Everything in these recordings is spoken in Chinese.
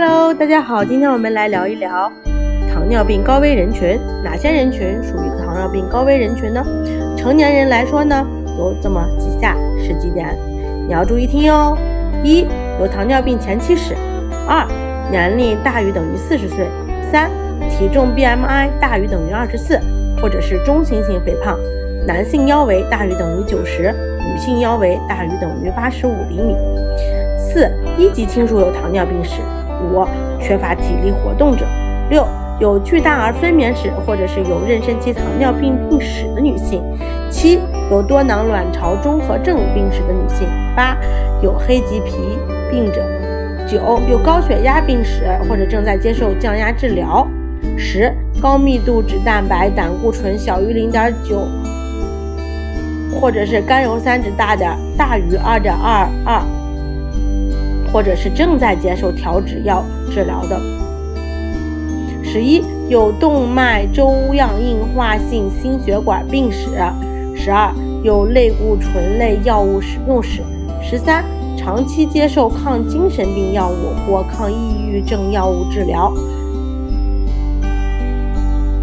Hello，大家好，今天我们来聊一聊糖尿病高危人群，哪些人群属于糖尿病高危人群呢？成年人来说呢，有这么几下十几点，你要注意听哦。一、有糖尿病前期史；二、年龄大于等于四十岁；三、体重 BMI 大于等于二十四，或者是中型型肥胖，男性腰围大于等于九十，女性腰围大于等于八十五厘米。四、一级亲属有糖尿病史；五、缺乏体力活动者；六、有巨大而分娩史或者是有妊娠期糖尿病病史的女性；七、有多囊卵巢综合症病史的女性；八、有黑棘皮病者；九、有高血压病史或者正在接受降压治疗；十、高密度脂蛋白胆固醇小于零点九，或者是甘油三酯大点大于二点二二。或者是正在接受调脂药治疗的。十一有动脉粥样硬化性心血管病史。十二有类固醇类药物使用史。十三长期接受抗精神病药物或抗抑郁症药物治疗。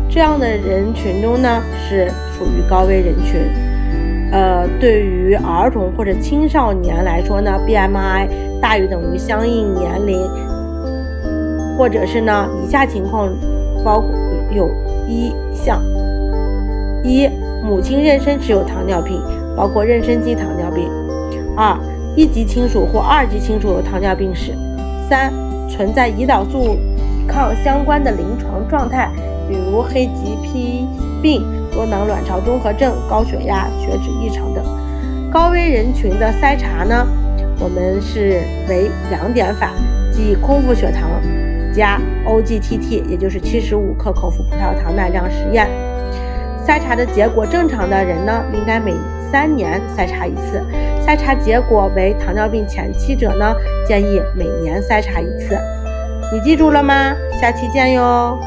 这样的人群中呢，是属于高危人群。对于儿童或者青少年来说呢，BMI 大于等于相应年龄，或者是呢，以下情况包有一项：一、母亲妊娠时有糖尿病，包括妊娠期糖尿病；二、一级亲属或二级亲属有糖尿病史；三、存在胰岛素抵抗相关的临床状态，比如黑棘皮病。多囊卵巢综合症、高血压、血脂异常等高危人群的筛查呢，我们是为两点法，即空腹血糖加 OGTT，也就是七十五克口服葡萄糖耐量实验。筛查的结果正常的人呢，应该每三年筛查一次；筛查结果为糖尿病前期者呢，建议每年筛查一次。你记住了吗？下期见哟。